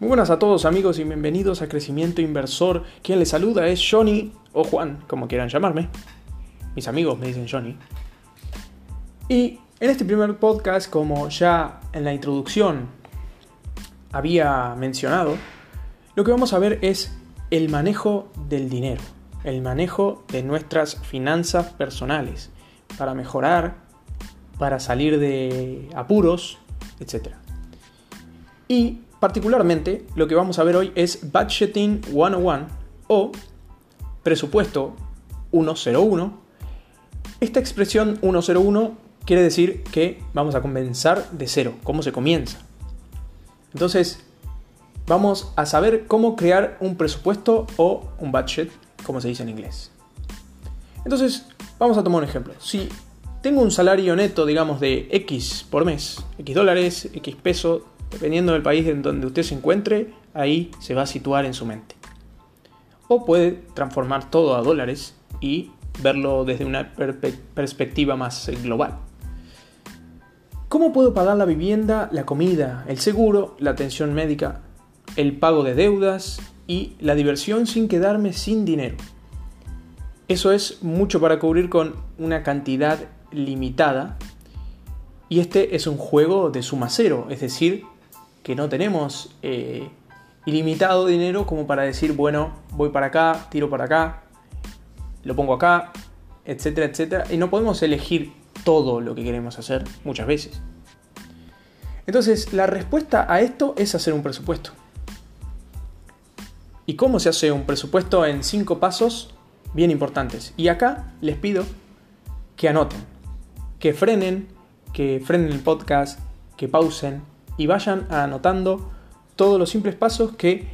Muy buenas a todos amigos y bienvenidos a Crecimiento Inversor. Quien les saluda es Johnny o Juan, como quieran llamarme. Mis amigos me dicen Johnny. Y en este primer podcast, como ya en la introducción había mencionado, lo que vamos a ver es el manejo del dinero, el manejo de nuestras finanzas personales, para mejorar, para salir de apuros, etc. Y Particularmente, lo que vamos a ver hoy es Budgeting 101 o presupuesto 101. Esta expresión 101 quiere decir que vamos a comenzar de cero, cómo se comienza. Entonces, vamos a saber cómo crear un presupuesto o un budget, como se dice en inglés. Entonces, vamos a tomar un ejemplo. Si tengo un salario neto, digamos, de X por mes, X dólares, X pesos, Dependiendo del país en donde usted se encuentre, ahí se va a situar en su mente. O puede transformar todo a dólares y verlo desde una perspectiva más global. ¿Cómo puedo pagar la vivienda, la comida, el seguro, la atención médica, el pago de deudas y la diversión sin quedarme sin dinero? Eso es mucho para cubrir con una cantidad limitada y este es un juego de suma cero, es decir, que no tenemos eh, ilimitado dinero como para decir, bueno, voy para acá, tiro para acá, lo pongo acá, etcétera, etcétera. Y no podemos elegir todo lo que queremos hacer muchas veces. Entonces, la respuesta a esto es hacer un presupuesto. ¿Y cómo se hace un presupuesto en cinco pasos bien importantes? Y acá les pido que anoten, que frenen, que frenen el podcast, que pausen, y vayan anotando todos los simples pasos que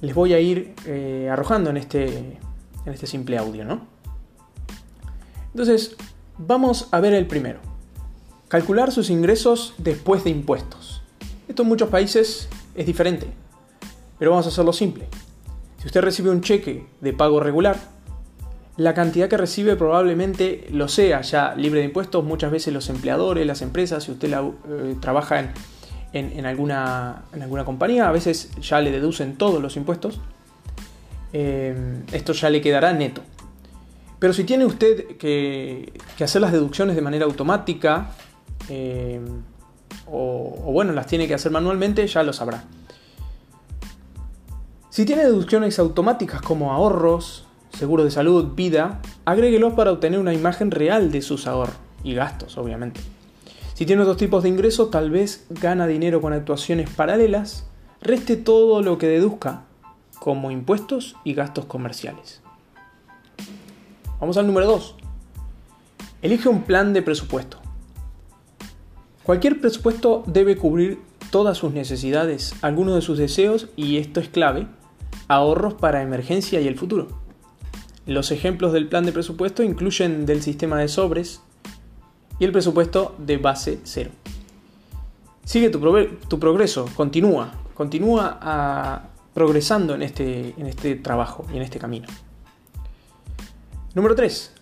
les voy a ir eh, arrojando en este, en este simple audio, ¿no? Entonces, vamos a ver el primero. Calcular sus ingresos después de impuestos. Esto en muchos países es diferente, pero vamos a hacerlo simple. Si usted recibe un cheque de pago regular, la cantidad que recibe probablemente lo sea ya libre de impuestos. Muchas veces los empleadores, las empresas, si usted eh, trabaja en, en, alguna, en alguna compañía, a veces ya le deducen todos los impuestos. Eh, esto ya le quedará neto. Pero si tiene usted que, hacer las deducciones de manera automática, eh, o, bueno, las tiene que hacer manualmente, ya lo sabrá. Si tiene deducciones automáticas como ahorros, seguro de salud, vida, agréguelos para obtener una imagen real de sus ahorros y gastos, obviamente. Si tiene otros tipos de ingresos, tal vez gana dinero con actuaciones paralelas, reste todo lo que deduzca como impuestos y gastos comerciales. Vamos al número 2. Elige un plan de presupuesto. Cualquier presupuesto debe cubrir todas sus necesidades, algunos de sus deseos y esto es clave, ahorros para emergencia y el futuro. Los ejemplos del plan de presupuesto incluyen del sistema de sobres, y el presupuesto de base cero. Sigue tu, progreso, continúa, continúa ah, progresando en este, en este trabajo y en este camino. Número 3.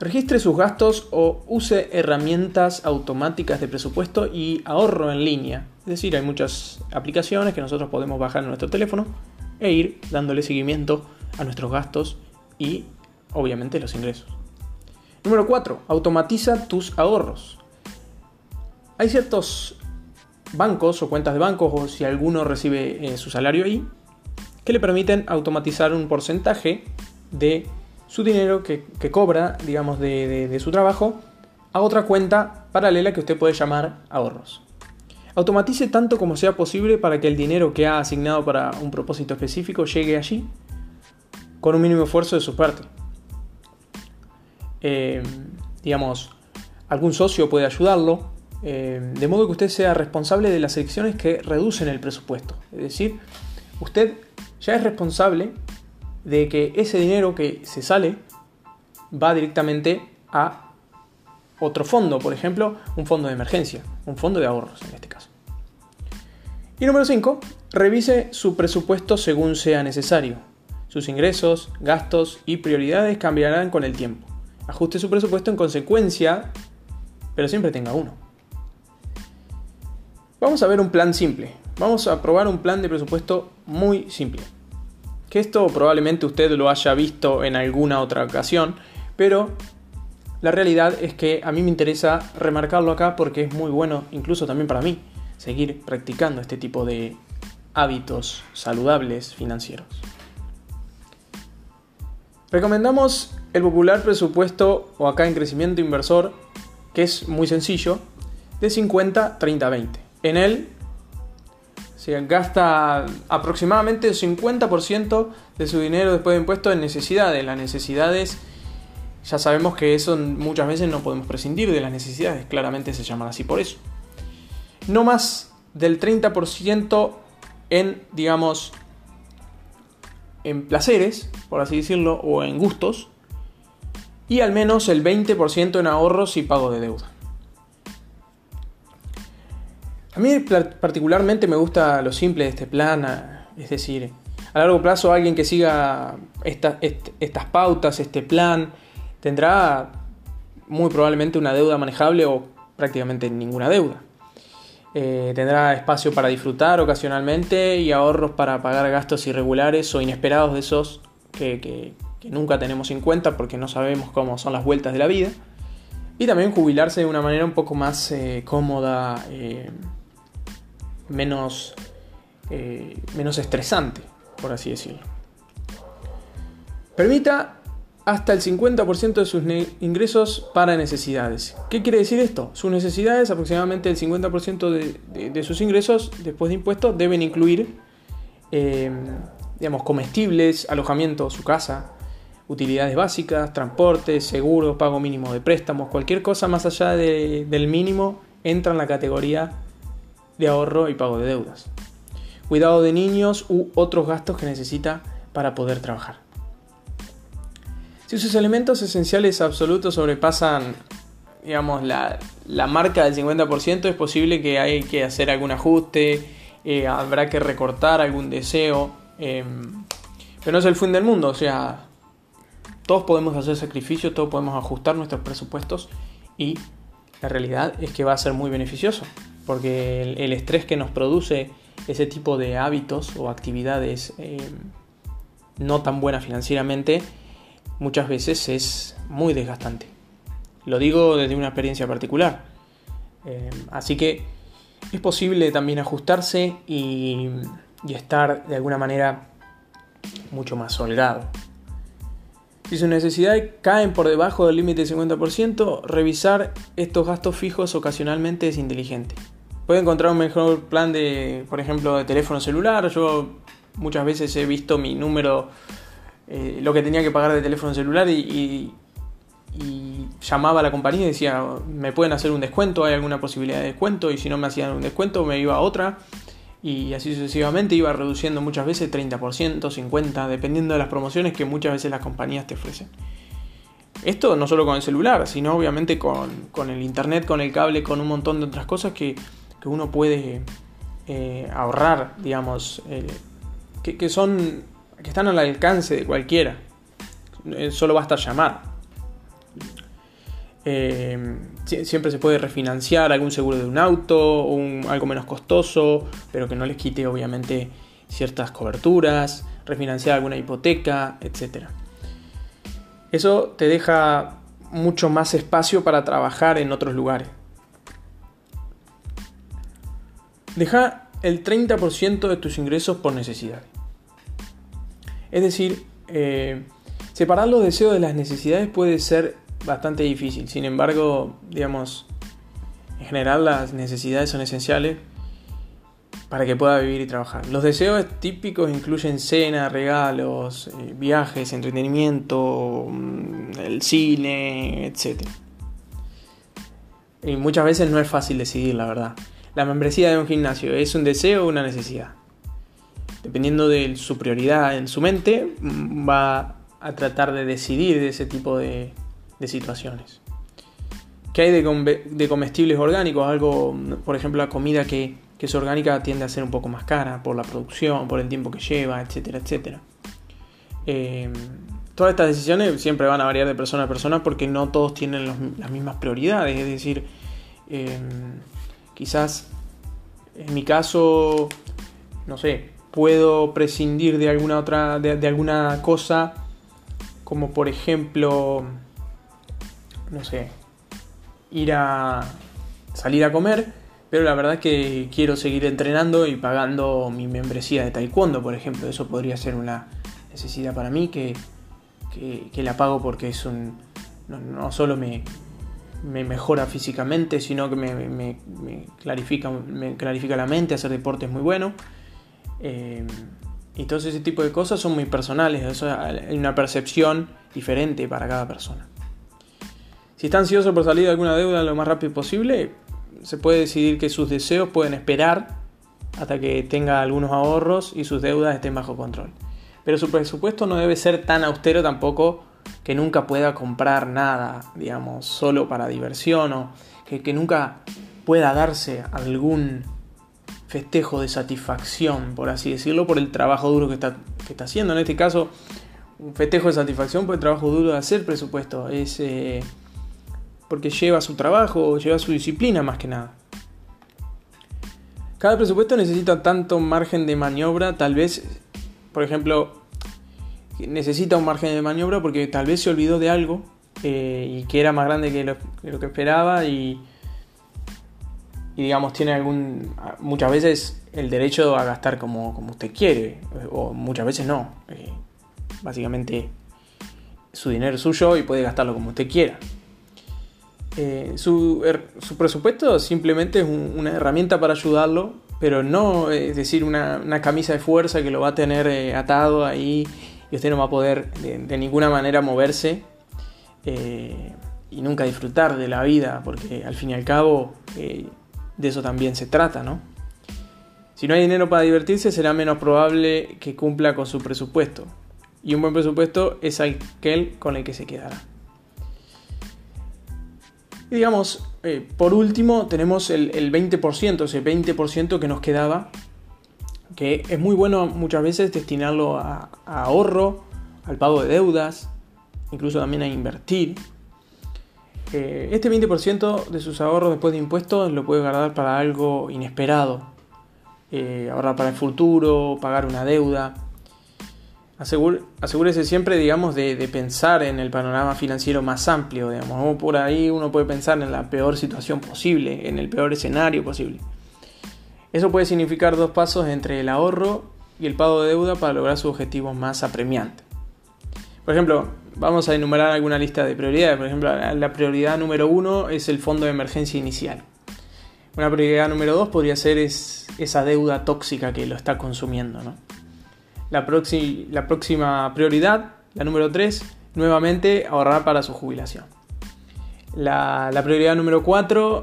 Registre sus gastos o use herramientas automáticas de presupuesto y ahorro en línea. Es decir, hay muchas aplicaciones que nosotros podemos bajar en nuestro teléfono e ir dándole seguimiento a nuestros gastos y obviamente los ingresos. Número 4. Automatiza tus ahorros. Hay ciertos bancos o cuentas de bancos o si alguno recibe eh, su salario ahí que le permiten automatizar un porcentaje de su dinero que, cobra, digamos, de, de su trabajo a otra cuenta paralela que usted puede llamar ahorros. Automatice tanto como sea posible para que el dinero que ha asignado para un propósito específico llegue allí con un mínimo esfuerzo de su parte. Eh, digamos, algún socio puede ayudarlo, eh, de modo que usted sea responsable de las elecciones que reducen el presupuesto. Es decir, usted ya es responsable de que ese dinero que se sale va directamente a otro fondo, por ejemplo, un fondo de emergencia, un fondo de ahorros en este caso. Y número 5, revise su presupuesto según sea necesario. Sus ingresos, gastos y prioridades cambiarán con el tiempo. Ajuste su presupuesto en consecuencia, pero siempre tenga uno. Vamos a ver un plan simple, vamos a probar un plan de presupuesto muy simple. Que esto probablemente usted lo haya visto en alguna otra ocasión, pero la realidad es que a mí me interesa remarcarlo acá porque es muy bueno, incluso también para mí, seguir practicando este tipo de hábitos saludables financieros. Recomendamos el popular presupuesto o acá en crecimiento inversor, que es muy sencillo, de 50, 30, 20. En él se gasta aproximadamente el 50% de su dinero después de impuestos en necesidades. Las necesidades, ya sabemos que eso muchas veces no podemos prescindir de las necesidades, claramente se llaman así por eso. No más del 30% en, digamos, en placeres, por así decirlo, o en gustos, y al menos el 20% en ahorros y pago de deuda. A mí particularmente me gusta lo simple de este plan, es decir, a largo plazo alguien que siga estas pautas, este plan, tendrá muy probablemente una deuda manejable o prácticamente ninguna deuda. Eh, tendrá espacio para disfrutar ocasionalmente y ahorros para pagar gastos irregulares o inesperados de esos que, nunca tenemos en cuenta porque no sabemos cómo son las vueltas de la vida. Y también jubilarse de una manera un poco más eh, cómoda, eh, menos, menos estresante, por así decirlo. Permita hasta el 50% de sus ingresos para necesidades. ¿Qué quiere decir esto? Sus necesidades, aproximadamente el 50% de, sus ingresos después de impuestos, deben incluir, eh, digamos, comestibles, alojamiento, su casa, utilidades básicas, transporte, seguros, pago mínimo de préstamos, cualquier cosa más allá del mínimo entra en la categoría de ahorro y pago de deudas. Cuidado de niños u otros gastos que necesita para poder trabajar. Si sus elementos esenciales absolutos sobrepasan, digamos, la, marca del 50%, es posible que hay que hacer algún ajuste, eh, habrá que recortar algún deseo, em, pero no es el fin del mundo, o sea, todos podemos hacer sacrificios, todos podemos ajustar nuestros presupuestos y la realidad es que va a ser muy beneficioso, porque el, estrés que nos produce ese tipo de hábitos o actividades em, no tan buenas financieramente, muchas veces es muy desgastante. Lo digo desde una experiencia particular. Eh, así que es posible también ajustarse y, estar de alguna manera mucho más holgado. Si sus necesidades caen por debajo del límite del 50%, revisar estos gastos fijos ocasionalmente es inteligente. Puede encontrar un mejor plan de, por ejemplo, de teléfono celular. Yo muchas veces he visto mi número eh, lo que tenía que pagar de teléfono celular y, llamaba a la compañía y decía, me pueden hacer un descuento, hay alguna posibilidad de descuento y si no me hacían un descuento me iba a otra y así sucesivamente iba reduciendo muchas veces 30%, 50%, dependiendo de las promociones que muchas veces las compañías te ofrecen. Esto no solo con el celular, sino obviamente con, el internet, con el cable, con un montón de otras cosas que, uno puede eh, ahorrar, digamos, eh, que, que son que están al alcance de cualquiera. Eh, solo basta llamar. Eh, siempre se puede refinanciar algún seguro de un auto, o algo menos costoso, pero que no les quite obviamente ciertas coberturas, refinanciar alguna hipoteca, etc. Eso te deja mucho más espacio para trabajar en otros lugares. Deja el 30% de tus ingresos por necesidad. Es decir, eh, separar los deseos de las necesidades puede ser bastante difícil. Sin embargo, digamos, en general las necesidades son esenciales para que pueda vivir y trabajar. Los deseos típicos incluyen cena, regalos, eh, viajes, entretenimiento, mm, el cine, etc. Y muchas veces no es fácil decidir, la verdad. La membresía de un gimnasio es un deseo o una necesidad dependiendo de su prioridad en su mente, mm, va a tratar de decidir de ese tipo de, situaciones. ¿Qué hay de, comestibles orgánicos? Algo, por ejemplo, la comida que, es orgánica tiende a ser un poco más cara por la producción, por el tiempo que lleva, etcétera, etcétera. Eh, todas estas decisiones siempre van a variar de persona a persona porque no todos tienen las mismas prioridades. Es decir, eh, quizás en mi caso no sé, puedo prescindir de alguna otra, de, alguna cosa, como por ejemplo, no sé, ir a salir a comer, pero la verdad es que quiero seguir entrenando y pagando mi membresía de taekwondo, por ejemplo. Eso podría ser una necesidad para mí que, que, la pago porque es un. No, solo me, me, mejora físicamente, sino que me, clarifica, me clarifica la mente, hacer deporte es muy bueno. Eh, y todo ese tipo de cosas son muy personales, hay una percepción diferente para cada persona. Si está ansioso por salir de alguna deuda lo más rápido posible, se puede decidir que sus deseos pueden esperar hasta que tenga algunos ahorros y sus deudas estén bajo control. Pero su presupuesto no debe ser tan austero tampoco que nunca pueda comprar nada, digamos, solo para diversión o que, nunca pueda darse algún festejo de satisfacción, por así decirlo, por el trabajo duro que está, está haciendo. En este caso, un festejo de satisfacción por el trabajo duro de hacer presupuesto. Es eh, porque lleva su trabajo, lleva su disciplina más que nada. Cada presupuesto necesita tanto margen de maniobra, tal vez, por ejemplo, necesita un margen de maniobra porque tal vez se olvidó de algo eh, y que era más grande que lo que esperaba y digamos tiene algún muchas veces el derecho a gastar como, como usted quiere o muchas veces no eh, básicamente su dinero es suyo y puede gastarlo como usted quiera eh, su, er, su, presupuesto simplemente es una herramienta para ayudarlo pero no es decir una, camisa de fuerza que lo va a tener eh, atado ahí y usted no va a poder de, ninguna manera moverse y nunca disfrutar de la vida porque al fin y al cabo de eso también se trata, ¿no? Si no hay dinero para divertirse, será menos probable que cumpla con su presupuesto. Y un buen presupuesto es aquel con el que se quedará. Y digamos, eh, por último, tenemos el, 20%, ese 20% que nos quedaba, que es muy bueno muchas veces destinarlo a ahorro, al pago de deudas, incluso también a invertir este 20% de sus ahorros después de impuestos lo puede guardar para algo inesperado. Eh, ahorrar para el futuro, pagar una deuda. Asegúrese siempre, digamos, de, pensar en el panorama financiero más amplio, digamos. Por ahí uno puede pensar en la peor situación posible, en el peor escenario posible. Eso puede significar dos pasos entre el ahorro y el pago de deuda para lograr sus objetivos más apremiantes. Por ejemplo, vamos a enumerar alguna lista de prioridades. Por ejemplo, la prioridad número uno es el fondo de emergencia inicial. Una prioridad número dos podría ser esa deuda tóxica que lo está consumiendo. La, la próxima prioridad, la número tres, nuevamente ahorrar para su jubilación. La, la prioridad número cuatro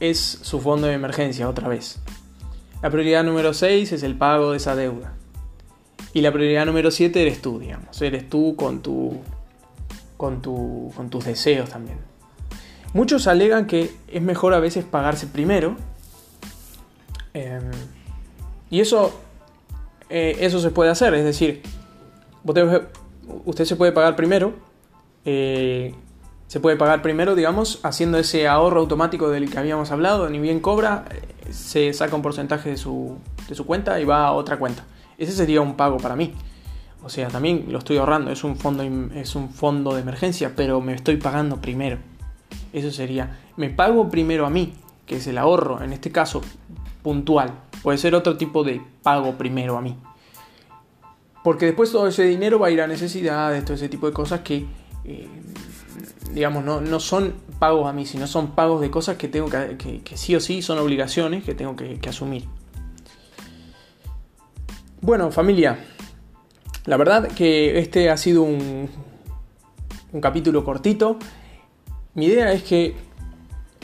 es su fondo de emergencia, otra vez. La prioridad número 6 es el pago de esa deuda. Y la prioridad número 7 eres tú, digamos. Eres tú con tu con, con tus deseos también. Muchos alegan que es mejor a veces pagarse primero. Em, y eso, eh, eso se puede hacer, es decir, usted, se puede pagar primero, eh, se puede pagar primero, digamos, haciendo ese ahorro automático del que habíamos hablado, ni bien cobra, eh, se saca un porcentaje de su, de su cuenta y va a otra cuenta. Ese sería un pago para mí. O sea, también lo estoy ahorrando, es un fondo, es un fondo de emergencia, pero me estoy pagando primero. Eso sería, me pago primero a mí, que es el ahorro, en este caso puntual. Puede ser otro tipo de pago primero a mí. Porque después todo ese dinero va a ir a necesidades, todo ese tipo de cosas que, eh, digamos, no, son pagos a mí, sino son pagos de cosas que tengo que, que, sí o sí son obligaciones que tengo que asumir. Bueno, familia, la verdad que este ha sido un, un capítulo cortito. Mi idea es que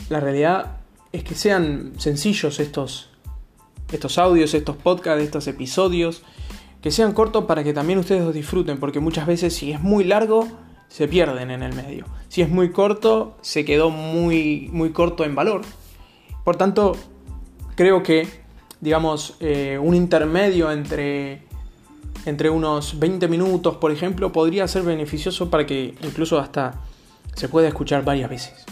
la realidad es que sean sencillos estos, estos audios, estos podcasts, estos episodios, que sean cortos para que también ustedes los disfruten, porque muchas veces si es muy largo, se pierden en el medio. Si es muy corto, se quedó muy, muy corto en valor. Por tanto, creo que, digamos, eh, un intermedio entre entre unos 20 minutos, por ejemplo, podría ser beneficioso para que incluso hasta se pueda escuchar varias veces.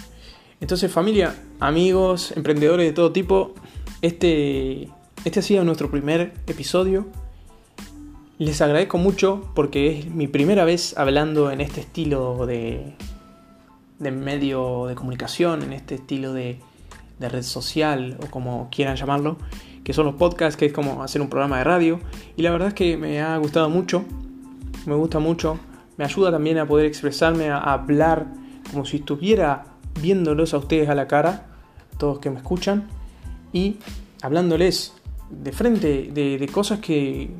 Entonces familia, amigos, emprendedores de todo tipo, este, este ha sido nuestro primer episodio. Les agradezco mucho porque es mi primera vez hablando en este estilo de, de medio de comunicación, en este estilo de, de red social o como quieran llamarlo, que son los podcasts, que es como hacer un programa de radio. Y la verdad es que me ha gustado mucho, me gusta mucho, me ayuda también a poder expresarme, a hablar como si estuviera viéndolos a ustedes a la cara, todos que me escuchan, y hablándoles de frente de, cosas que,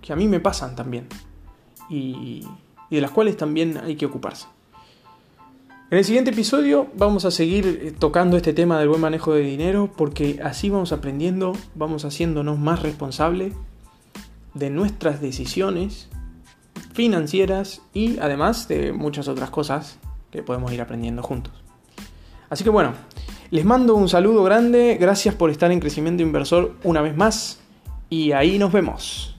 que, a mí me pasan también y, y de las cuales también hay que ocuparse. En el siguiente episodio vamos a seguir eh, tocando este tema del buen manejo de dinero porque así vamos aprendiendo, vamos haciéndonos más responsables de nuestras decisiones financieras y además de muchas otras cosas que podemos ir aprendiendo juntos. Así que bueno, les mando un saludo grande, gracias por estar en Crecimiento Inversor una vez más y ahí nos vemos.